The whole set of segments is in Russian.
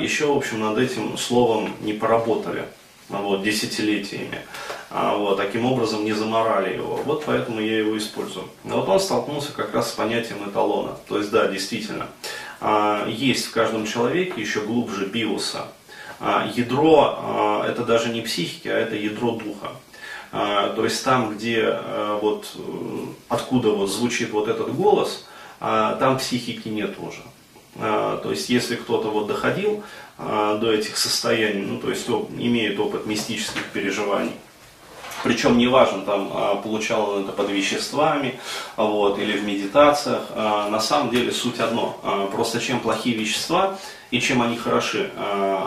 еще, в общем, над этим словом не поработали вот, десятилетиями. А, вот, таким образом не заморали его. Вот поэтому я его использую. Но вот он столкнулся как раз с понятием эталона. То есть, да, действительно, а, есть в каждом человеке еще глубже биоса. А, ядро это даже не психики, а это ядро духа. То есть там, где вот откуда вот звучит вот этот голос, там психики нет уже. То есть если кто-то вот доходил до этих состояний, ну то есть имеет опыт мистических переживаний, причем неважно, там, а, получал он это под веществами вот, или в медитациях. А, на самом деле суть одно. А, просто чем плохие вещества и чем они хороши.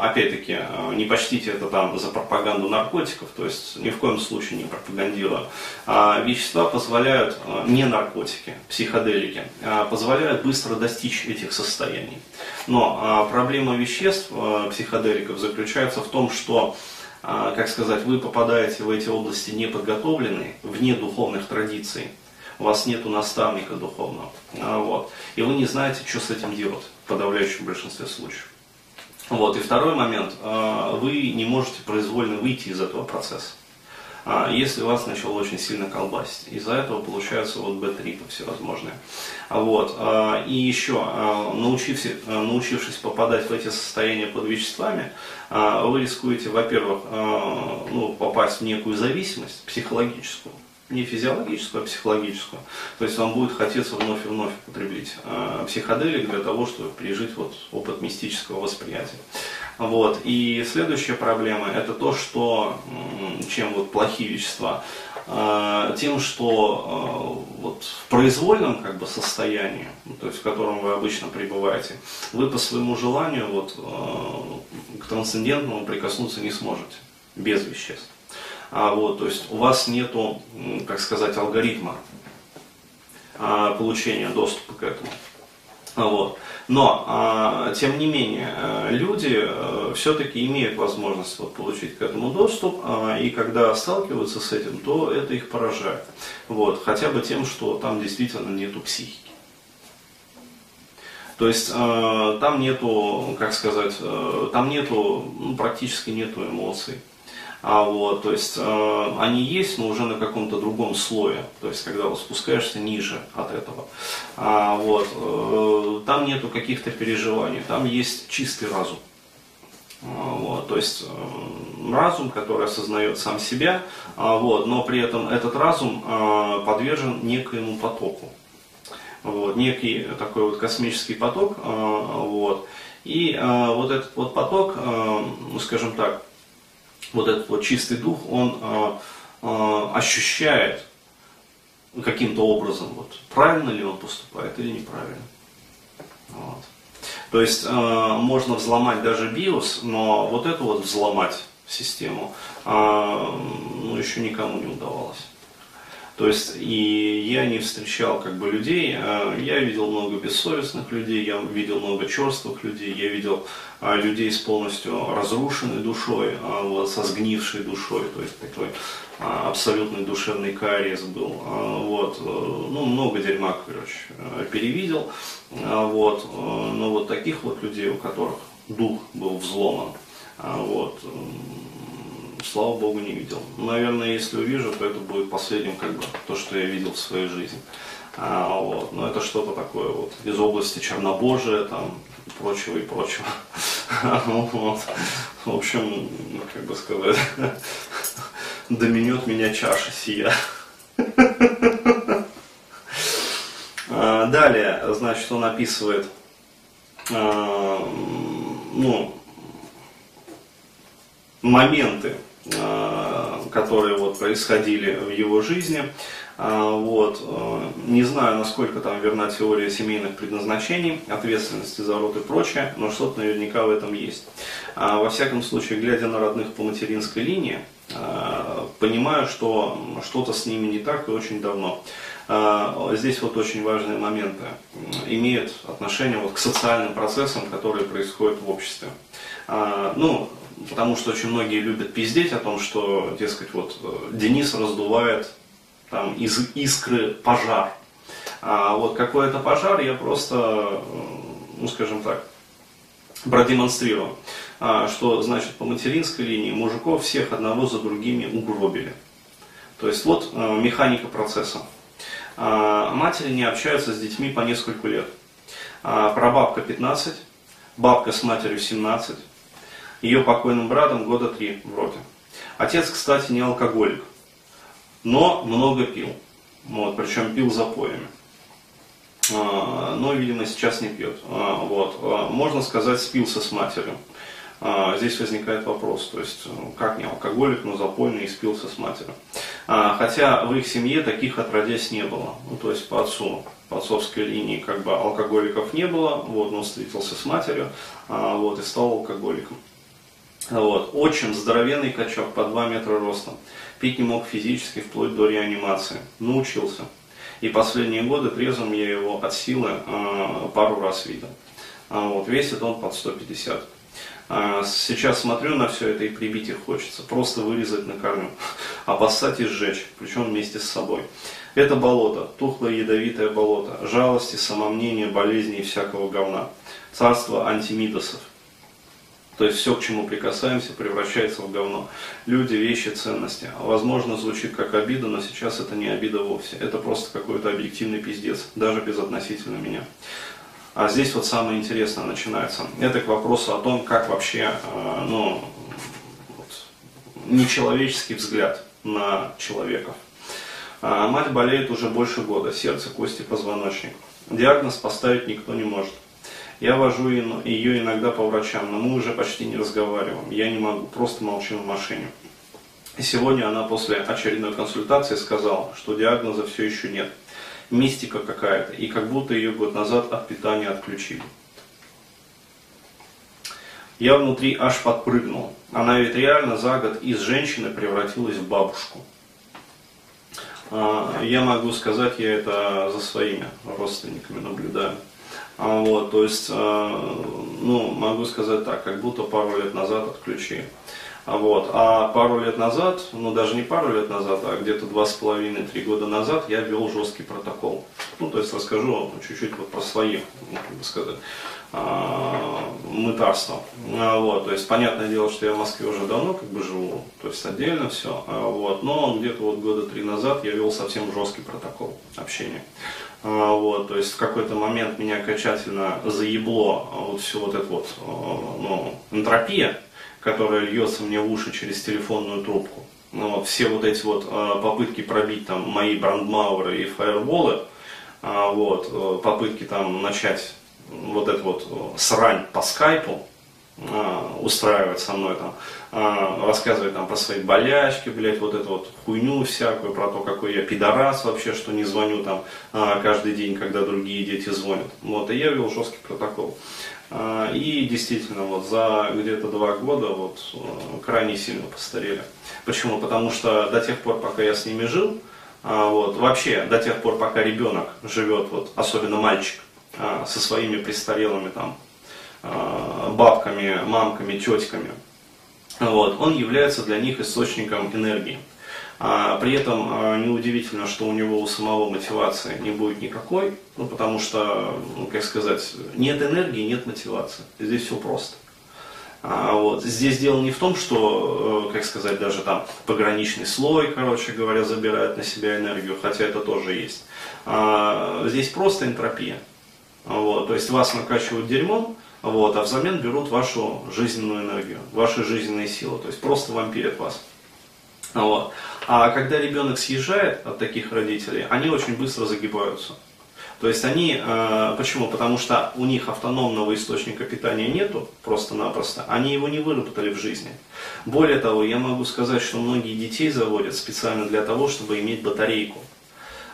Опять-таки, не почтите это там за пропаганду наркотиков, то есть ни в коем случае не пропагандирую. Вещества позволяют, не наркотики, психоделики, позволяют быстро достичь этих состояний. Но проблема веществ, психоделиков, заключается в том, что а, как сказать, вы попадаете в эти области неподготовленные, вне духовных традиций, у вас нет наставника духовного, а, вот, и вы не знаете, что с этим делать в подавляющем большинстве случаев. Вот, и второй момент, а, вы не можете произвольно выйти из этого процесса. А, если вас начало очень сильно колбасить. Из-за этого получаются вот бэтрипы всевозможные. Вот. А, и еще, а, научившись, научившись попадать в эти состояния под веществами, вы рискуете, во-первых, ну, попасть в некую зависимость психологическую, не физиологическую, а психологическую. То есть вам будет хотеться вновь и вновь употреблить э, психоделик для того, чтобы пережить вот опыт мистического восприятия. Вот. И следующая проблема это то, что чем вот плохие вещества, э, тем, что э, вот в произвольном как бы состоянии, то есть в котором вы обычно пребываете, вы по своему желанию вот э, к трансцендентному прикоснуться не сможете без веществ. А, вот, то есть у вас нету, как сказать, алгоритма а, получения доступа к этому. А, вот. Но, а, тем не менее, э, люди э, все-таки имеют возможность вот, получить к этому доступ, а, и когда сталкиваются с этим, то это их поражает. Вот, хотя бы тем, что там действительно нету психики. То есть э, там нету, как сказать, там нету, ну, практически нету эмоций. А вот, то есть э, они есть, но уже на каком-то другом слое, то есть когда вот спускаешься ниже от этого. А, вот, э, там нету каких-то переживаний, там есть чистый разум. А, вот, то есть э, разум, который осознает сам себя, а, вот, но при этом этот разум э, подвержен некоему потоку. Вот, некий такой вот космический поток. Э, вот, и э, вот этот вот поток, э, ну, скажем так, вот этот вот чистый дух, он э, э, ощущает каким-то образом, вот, правильно ли он поступает или неправильно. Вот. То есть э, можно взломать даже BIOS, но вот эту вот взломать систему э, ну, еще никому не удавалось. То есть и я не встречал как бы людей, э, я видел много бессовестных людей, я видел много черствых людей, я видел э, людей с полностью разрушенной душой, э, вот, со сгнившей душой, то есть такой абсолютный душевный кариес был. Вот, ну, много дерьма, короче, перевидел. Вот, но вот таких вот людей, у которых дух был взломан, вот, слава богу, не видел. Наверное, если увижу, то это будет последним, как бы, то, что я видел в своей жизни. А, вот. Но это что-то такое вот из области чернобожия, там, прочего и прочего. Вот. В общем, как бы сказать, доменет меня чаша сия. А, далее, значит, он описывает, а, ну, моменты, которые вот происходили в его жизни. Э, вот. Э, не знаю, насколько там верна теория семейных предназначений, ответственности за род и прочее, но что-то наверняка в этом есть. Во всяком случае, глядя на родных по материнской линии, понимаю, что что-то с ними не так и очень давно. Здесь вот очень важные моменты имеют отношение вот к социальным процессам, которые происходят в обществе. Ну, потому что очень многие любят пиздеть о том, что, дескать, вот э, Денис раздувает там из искры пожар. А вот какой это пожар, я просто, э, ну скажем так, продемонстрирую, а, что значит по материнской линии мужиков всех одного за другими угробили. То есть вот а, механика процесса. А, матери не общаются с детьми по несколько лет. Прабабка 15, бабка с матерью 17, ее покойным братом года 3 вроде. Отец, кстати, не алкоголик, но много пил. Вот, причем пил запоями. А, но, видимо, сейчас не пьет. А, вот. А, можно сказать, спился с матерью. Здесь возникает вопрос, то есть, ну, как не алкоголик, но запойный и спился с матерью. Хотя в их семье таких отродясь не было. Ну, то есть по отцу, по отцовской линии как бы алкоголиков не было, вот, он встретился с матерью, вот, и стал алкоголиком. Вот. Отчим, здоровенный качок, по 2 метра ростом. Пить не мог физически, вплоть до реанимации. Научился. И последние годы трезвым я его от силы э, пару раз видел. А вот, весит он под 150. А, сейчас смотрю на все это и прибить их хочется. Просто вырезать на корню. Обоссать и сжечь. Причем вместе с собой. Это болото. Тухлое ядовитое болото. Жалости, самомнения, болезни и всякого говна. Царство антимидосов. То есть все, к чему прикасаемся, превращается в говно. Люди, вещи, ценности. Возможно, звучит как обида, но сейчас это не обида вовсе. Это просто какой-то объективный пиздец, даже безотносительно меня. А здесь вот самое интересное начинается. Это к вопросу о том, как вообще, э, ну, вот, нечеловеческий взгляд на человека. Мать болеет уже больше года, сердце, кости, позвоночник. Диагноз поставить никто не может. Я вожу ее иногда по врачам, но мы уже почти не разговариваем. Я не могу, просто молчим в машине. Сегодня она после очередной консультации сказала, что диагноза все еще нет. Мистика какая-то, и как будто ее год назад от питания отключили. Я внутри аж подпрыгнул. Она ведь реально за год из женщины превратилась в бабушку. А, я могу сказать, я это за своими родственниками наблюдаю. А, вот, то есть, э, ну, могу сказать так, как будто пару лет назад отключили. А, вот. А пару лет назад, ну даже не пару лет назад, а где-то два с половиной-три года назад я вел жесткий протокол. Ну, то есть расскажу чуть-чуть вот про свои, ну, как бы сказать, а, мытарство. Вот. То есть, понятное дело, что я в Москве уже давно как бы живу, то есть отдельно все. Вот. Но где-то вот года три назад я вел совсем жесткий протокол общения. А, вот, то есть в какой-то момент меня окончательно заебло а, вот все вот это вот, а, ну, энтропия, которая льется мне в уши через телефонную трубку. Ну, вот, все вот эти вот попытки пробить там мои брандмауэры и фаерволы, вот, попытки там начать вот эту вот срань по скайпу, устраивать со мной там, а, рассказывать там про свои болячки, блядь, вот эту вот хуйню всякую, про то, какой я пидорас вообще, что не звоню там а, каждый день, когда другие дети звонят. Вот, и я вел жесткий протокол. А, и действительно, вот за где-то два года вот крайне сильно постарели. Почему? Потому что до тех пор, пока я с ними жил, вот, вообще до тех пор, пока ребенок живет, вот, особенно мальчик, со своими престарелыми там бабками, мамками, тетками, вот, он является для них источником энергии. А, при этом а, неудивительно, что у него у самого мотивации не будет никакой, ну, потому что, ну, как сказать, нет энергии, нет мотивации. Здесь все просто. А, вот. Здесь дело не в том, что, э, как сказать, даже там пограничный слой, короче говоря, забирает на себя энергию, хотя это тоже есть. А, здесь просто энтропия. Вот. То есть вас накачивают дерьмом, вот, а взамен берут вашу жизненную энергию, ваши жизненные силы, то есть просто вампирят вас. Вот. А когда ребенок съезжает от таких родителей, они очень быстро загибаются. То есть они, э, почему? Потому что у них автономного источника питания нету, просто-напросто. Они его не выработали в жизни. Более того, я могу сказать, что многие детей заводят специально для того, чтобы иметь батарейку.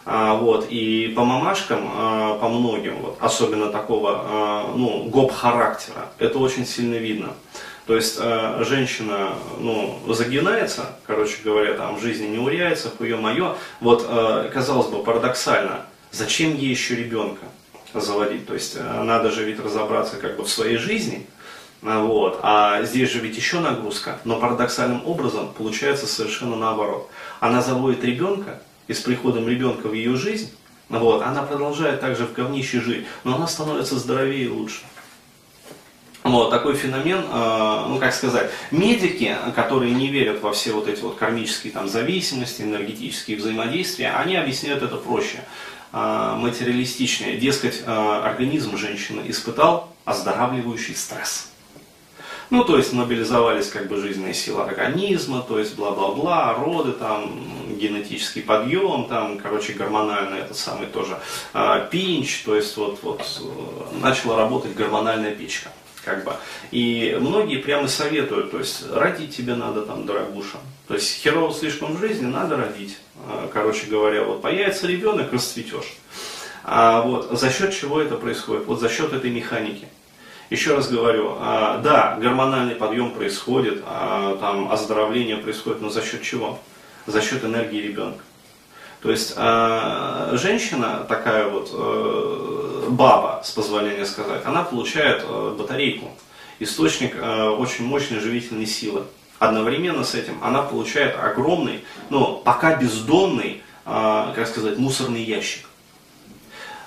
А, вот, и по мамашкам, а, по многим, вот, особенно такого а, ну, гоп-характера, это очень сильно видно. То есть э, женщина ну, загинается, короче говоря, там в жизни не уряется, хуе мое. Вот, казалось бы, парадоксально, зачем ей еще ребенка заводить? То есть э, надо же ведь разобраться как бы в своей жизни, вот. А здесь же ведь еще нагрузка, но парадоксальным образом получается совершенно наоборот. Она заводит ребенка, и с приходом ребенка в ее жизнь, вот, она продолжает также в говнище жить, но она становится здоровее и лучше. Вот, такой феномен, э, ну как сказать, медики, которые не верят во все вот эти вот кармические там зависимости, энергетические взаимодействия, они объясняют это проще, э, материалистичнее. Дескать, э, организм женщины испытал оздоравливающий стресс. Ну, то есть мобилизовались как бы жизненные силы организма, то есть бла-бла-бла, роды, там, генетический подъем, там, короче, гормональный этот самый тоже э, пинч, то есть вот, вот начала работать гормональная печка как бы. И многие прямо советуют, то есть родить тебе надо там, дорогуша. То есть херово слишком в жизни, надо родить. А, короче говоря, вот появится ребенок, расцветешь. А вот за счет чего это происходит? Вот за счет этой механики. Еще раз говорю, а, да, гормональный подъем происходит, там оздоровление происходит, но за счет чего? За счет энергии ребенка. То есть э, женщина, такая вот э, баба, с позволения сказать, она получает э, батарейку, источник э, очень мощной живительной силы. Одновременно с этим она получает огромный, но пока бездонный, э, как сказать, мусорный ящик.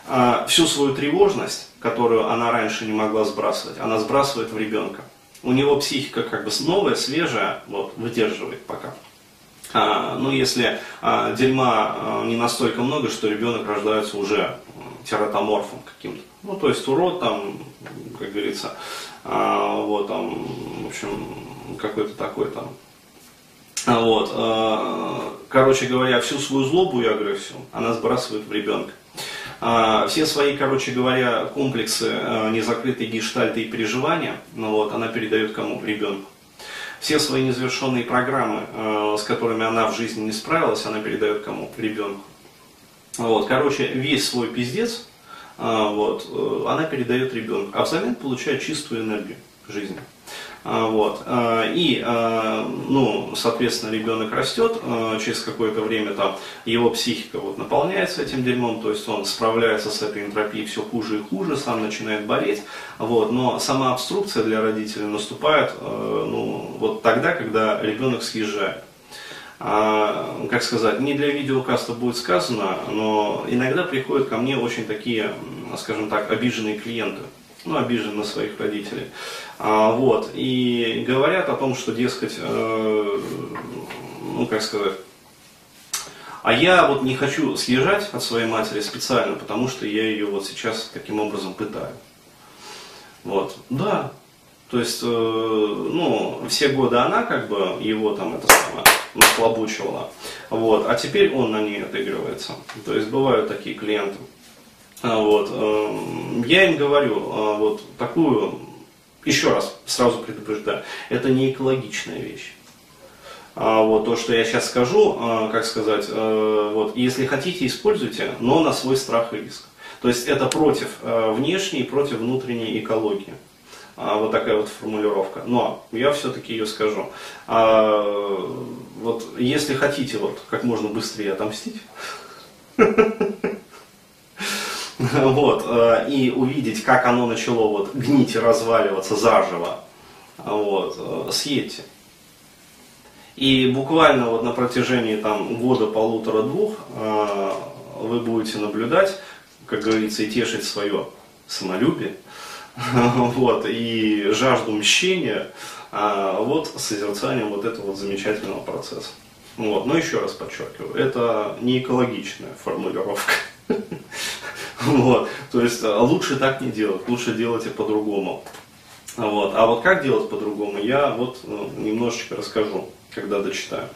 Э, всю свою тревожность, которую она раньше не могла сбрасывать, она сбрасывает в ребенка. У него психика как бы новая, свежая, вот, выдерживает пока. А, ну, если а, дерьма а, не настолько много, что ребенок рождается уже тератоморфом каким-то. Ну, то есть урод там, как говорится, вот там, в общем, какой-то такой там. Вот, короче говоря, всю свою злобу и агрессию она сбрасывает в ребенка. Все свои, короче говоря, комплексы, незакрытые гештальты и переживания, ну вот, она передает кому? Ребенку все свои незавершенные программы, э, с которыми она в жизни не справилась, она передает кому? Ребенку. Вот, короче, весь свой пиздец э, вот, э, она передает ребенку, а взамен получает чистую энергию жизни. А, вот. А, и, а, ну, соответственно, ребенок растет, через какое-то время там его психика вот наполняется этим дерьмом, то есть он справляется с этой энтропией все хуже и хуже, сам начинает болеть, вот. но сама обструкция для родителей наступает ну, вот тогда, когда ребенок съезжает. как сказать, не для видеокаста будет сказано, но иногда приходят ко мне очень такие, скажем так, обиженные клиенты, ну, обижены на своих родителей. А, вот, и говорят о том, что, дескать, э, ну, как сказать, а я вот не хочу съезжать от своей матери специально, потому что я ее вот сейчас таким образом пытаю. Вот, да, то есть, э, ну, все годы она как бы его там это самое наслабучивала, вот, а теперь он на ней отыгрывается. То есть бывают такие клиенты. А, вот. Эм, я им говорю, а, вот такую, еще раз сразу предупреждаю, это не экологичная вещь. А вот то, что я сейчас скажу, как сказать, э, вот, если хотите, используйте, но на свой страх и риск. То есть это против э, внешней, против внутренней экологии. Вот такая вот формулировка. Но я все-таки ее скажу. Вот если хотите вот как можно быстрее отомстить, вот, э, и увидеть, как оно начало вот гнить и разваливаться заживо, вот, э, съедьте. И буквально вот на протяжении там года, полутора, двух э, вы будете наблюдать, как говорится, и тешить свое самолюбие, вот, и жажду мщения, вот, созерцанием вот этого вот замечательного процесса. Вот, но еще раз подчеркиваю, это не экологичная формулировка. Вот. То есть а, лучше так не делать, лучше делать и по-другому. Вот. А вот как делать по-другому, я вот ну, немножечко расскажу, когда дочитаю.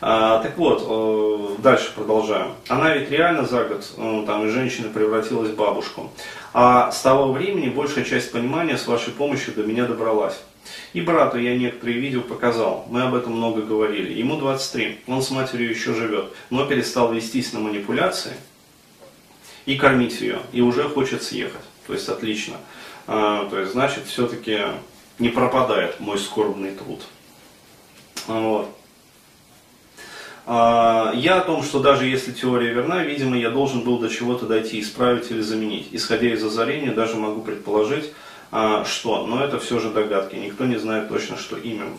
А, так вот, э, дальше продолжаем. Она ведь реально за год, э, там, из женщины превратилась в бабушку. А с того времени большая часть понимания с вашей помощью до меня добралась. И брату я некоторые видео показал, мы об этом много говорили. Ему 23, он с матерью еще живет, но перестал вестись на манипуляции, и кормить ее, и уже хочет съехать. То есть отлично. А, то есть, значит, все-таки не пропадает мой скорбный труд. Вот. А, я о том, что даже если теория верна, видимо, я должен был до чего-то дойти, исправить или заменить. Исходя из озарения, даже могу предположить, а, что, но это все же догадки, никто не знает точно, что именно.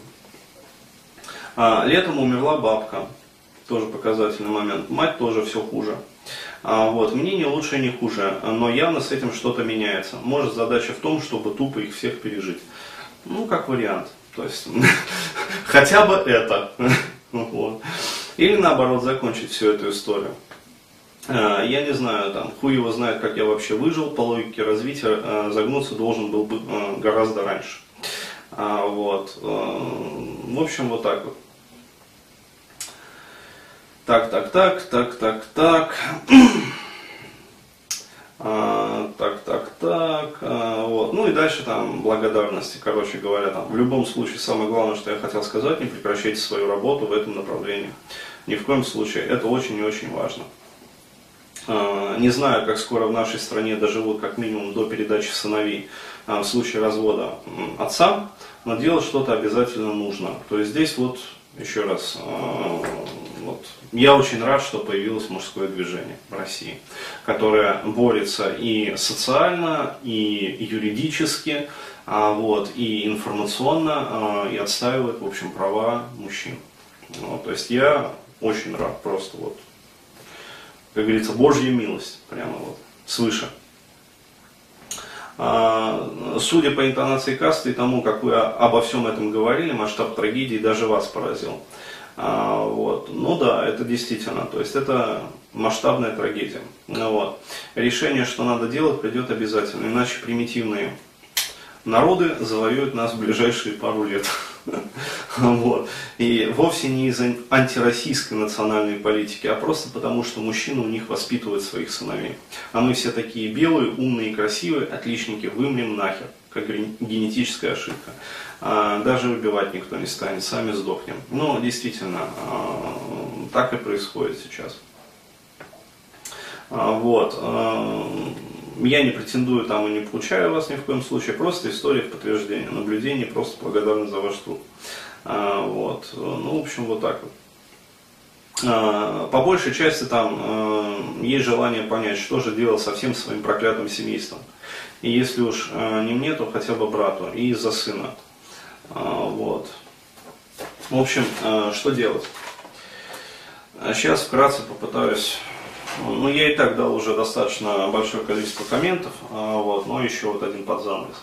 Летом умерла бабка, тоже показательный момент. Мать тоже все хуже. А, вот, мне не лучше, не хуже, но явно с этим что-то меняется. Может задача в том, чтобы тупо их всех пережить. Ну, как вариант. То есть, хотя бы это. Или наоборот, закончить всю эту историю. А, я не знаю, там, хуй его знает, как я вообще выжил, по логике развития а, загнуться должен был бы а, гораздо раньше. Вот. В общем, вот так вот. Так, так, так, так, так, так. А, так, так, так, а, вот. Ну и дальше там благодарности, короче говоря, там, в любом случае самое главное, что я хотел сказать, не прекращайте свою работу в этом направлении. Ни в коем случае, это очень и очень важно. А, не знаю, как скоро в нашей стране доживут как минимум до передачи сыновей а, в случае развода отца, но делать что-то обязательно нужно. То есть здесь вот, еще раз, а, вот, я очень рад, что появилось мужское движение в России, которое борется и социально, и юридически, вот, и информационно, и отстаивает, в общем, права мужчин. Вот, то есть я очень рад просто вот как говорится, Божья милость, прямо вот, свыше. А, судя по интонации касты и тому, как вы обо всем этом говорили, масштаб трагедии даже вас поразил. А, вот. Ну да, это действительно, то есть это масштабная трагедия. Вот. Решение, что надо делать, придет обязательно, иначе примитивные народы завоюют нас в ближайшие пару лет. Вот. И вовсе не из-за антироссийской национальной политики, а просто потому, что мужчины у них воспитывают своих сыновей. А мы все такие белые, умные, красивые, отличники, вымрем нахер, как генетическая ошибка. А, даже убивать никто не станет, сами сдохнем. Но действительно, а, так и происходит сейчас. А, вот. Я не претендую там и не получаю вас ни в коем случае, просто история в подтверждение, наблюдение, просто благодарны за ваш труд. А, вот. Ну, в общем, вот так вот. А, по большей части там а, есть желание понять, что же делать со всем своим проклятым семейством. И если уж а, не мне, то хотя бы брату и за сына. А, вот. В общем, а, что делать? Сейчас вкратце попытаюсь ну, я и так дал уже достаточно большое количество комментов, а, вот, но еще вот один подзанавес.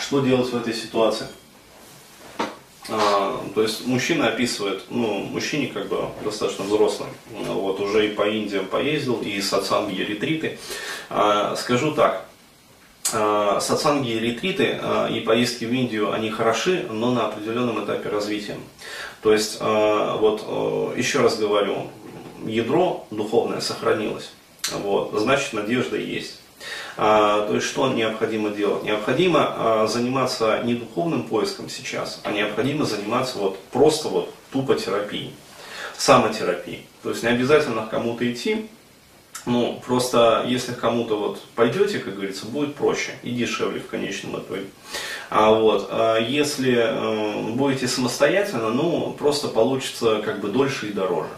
Что делать в этой ситуации? А, то есть мужчина описывает, ну, мужчине как бы достаточно взрослый, вот, уже и по Индиям поездил, и сатсанги, ретриты. А, скажу так, сатсанги и ретриты а, и поездки в Индию, они хороши, но на определенном этапе развития. То есть, а, вот, еще раз говорю, ядро духовное сохранилось. Вот, значит, надежда есть. то есть, что необходимо делать? Необходимо заниматься не духовным поиском сейчас, а необходимо заниматься вот просто вот тупо терапией, самотерапией. То есть, не обязательно к кому-то идти, ну, просто если кому-то вот пойдете, как говорится, будет проще и дешевле в конечном итоге. А вот, а если э, будете самостоятельно, ну, просто получится как бы дольше и дороже.